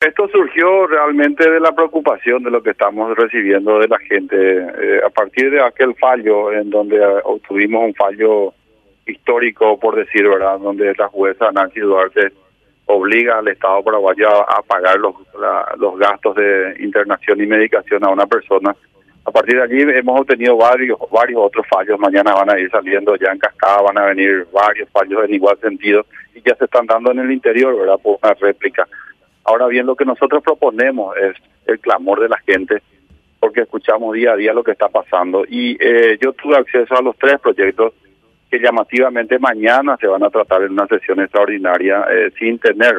Esto surgió realmente de la preocupación de lo que estamos recibiendo de la gente eh, a partir de aquel fallo en donde obtuvimos un fallo histórico, por decir verdad, donde la jueza Nancy Duarte obliga al Estado paraguayo a, pagar los, los gastos de internación y medicación a una persona. A partir de allí hemos obtenido varios varios otros fallos. Mañana van a ir saliendo ya en cascada, van a venir varios fallos en igual sentido y ya se están dando en el interior, ¿verdad? Por una réplica. Ahora bien, lo que nosotros proponemos es el clamor de la gente, porque escuchamos día a día lo que está pasando. Y eh, yo tuve acceso a los tres proyectos que llamativamente mañana se van a tratar en una sesión extraordinaria eh, sin tener.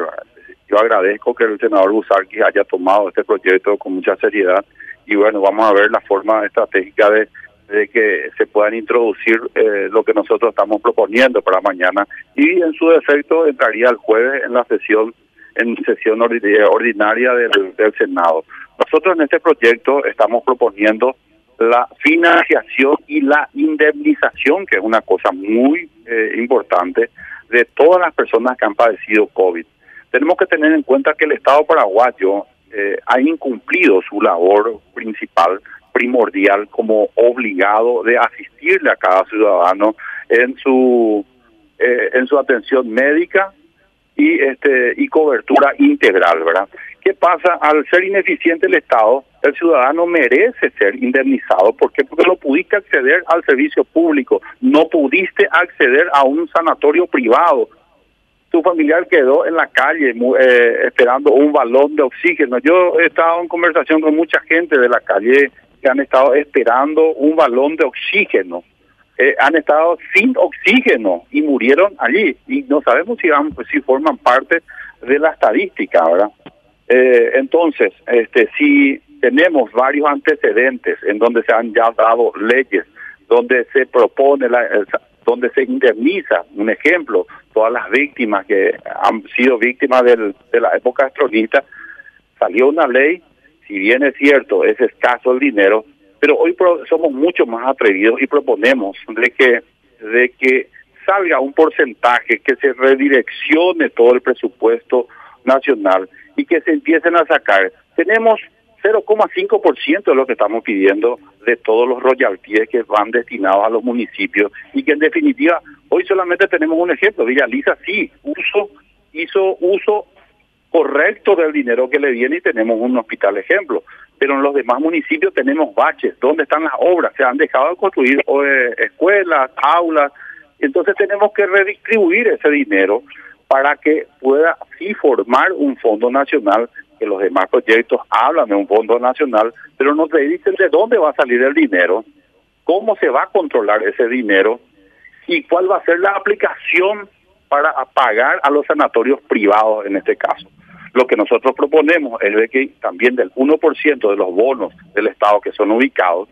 Yo agradezco que el senador Busarqui haya tomado este proyecto con mucha seriedad y bueno, vamos a ver la forma estratégica de, de que se puedan introducir eh, lo que nosotros estamos proponiendo para mañana y en su defecto entraría el jueves en la sesión en sesión ordinaria del, del Senado. Nosotros en este proyecto estamos proponiendo la financiación y la indemnización, que es una cosa muy eh, importante, de todas las personas que han padecido COVID. Tenemos que tener en cuenta que el Estado paraguayo eh, ha incumplido su labor principal, primordial, como obligado de asistirle a cada ciudadano en su eh, en su atención médica y este y cobertura integral, ¿verdad? ¿Qué pasa al ser ineficiente el Estado? El ciudadano merece ser indemnizado, ¿por qué? Porque no pudiste acceder al servicio público, no pudiste acceder a un sanatorio privado. Tu familiar quedó en la calle eh, esperando un balón de oxígeno. Yo he estado en conversación con mucha gente de la calle que han estado esperando un balón de oxígeno eh, han estado sin oxígeno y murieron allí y no sabemos si van, si forman parte de la estadística, ¿verdad? Eh, entonces, este, si tenemos varios antecedentes en donde se han ya dado leyes, donde se propone, la, donde se indemniza, un ejemplo, todas las víctimas que han sido víctimas del, de la época astronita, salió una ley, si bien es cierto, es escaso el dinero, pero hoy somos mucho más atrevidos y proponemos de que de que salga un porcentaje que se redireccione todo el presupuesto nacional y que se empiecen a sacar. Tenemos 0,5% de lo que estamos pidiendo de todos los royalties que van destinados a los municipios y que en definitiva hoy solamente tenemos un ejemplo. Villa Lisa sí uso, hizo uso correcto del dinero que le viene y tenemos un hospital ejemplo. Pero en los demás municipios tenemos baches. ¿Dónde están las obras? Se han dejado de construir eh, escuelas, aulas. Entonces tenemos que redistribuir ese dinero para que pueda sí formar un fondo nacional, que los demás proyectos hablan de un fondo nacional, pero no te dicen de dónde va a salir el dinero, cómo se va a controlar ese dinero y cuál va a ser la aplicación para pagar a los sanatorios privados en este caso. Lo que nosotros proponemos es de que también del 1% de los bonos del Estado que son ubicados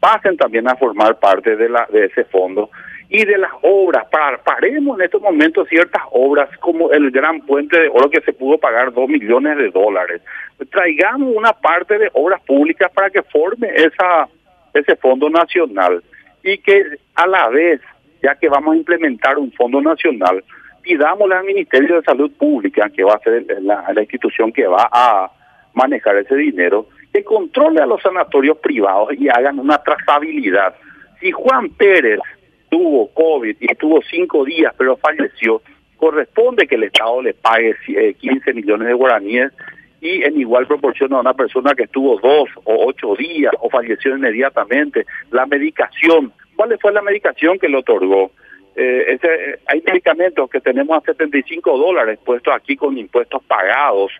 pasen también a formar parte de, la, de ese fondo y de las obras. paremos en estos momentos ciertas obras como el Gran Puente de Oro que se pudo pagar 2 millones de dólares. Traigamos una parte de obras públicas para que forme esa ese fondo nacional y que a la vez, ya que vamos a implementar un fondo nacional, pidámosle al Ministerio de Salud Pública, que va a ser la, institución que va a manejar ese dinero, que controle a los sanatorios privados y hagan una trazabilidad. Si Juan Pérez tuvo COVID y estuvo cinco días pero falleció, corresponde que el Estado le pague 15 eh, millones de guaraníes y en igual proporción a una persona que estuvo dos o ocho días o falleció inmediatamente. La medicación, ¿cuál fue la medicación que le otorgó? Eh, ese, hay medicamentos que tenemos a 75 dólares puestos aquí con impuestos pagados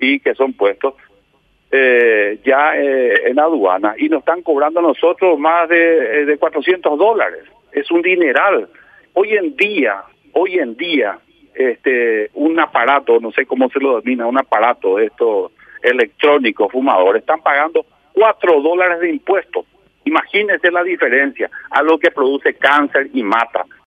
y que son puestos eh, ya eh, en aduana y nos están cobrando a nosotros más de, de 400 dólares. Es un dineral. Hoy en día, hoy en día, este un aparato, no sé cómo se lo denomina, un aparato esto electrónico fumador, están pagando 4 dólares de impuestos. Imagínense la diferencia a lo que produce cáncer y mata.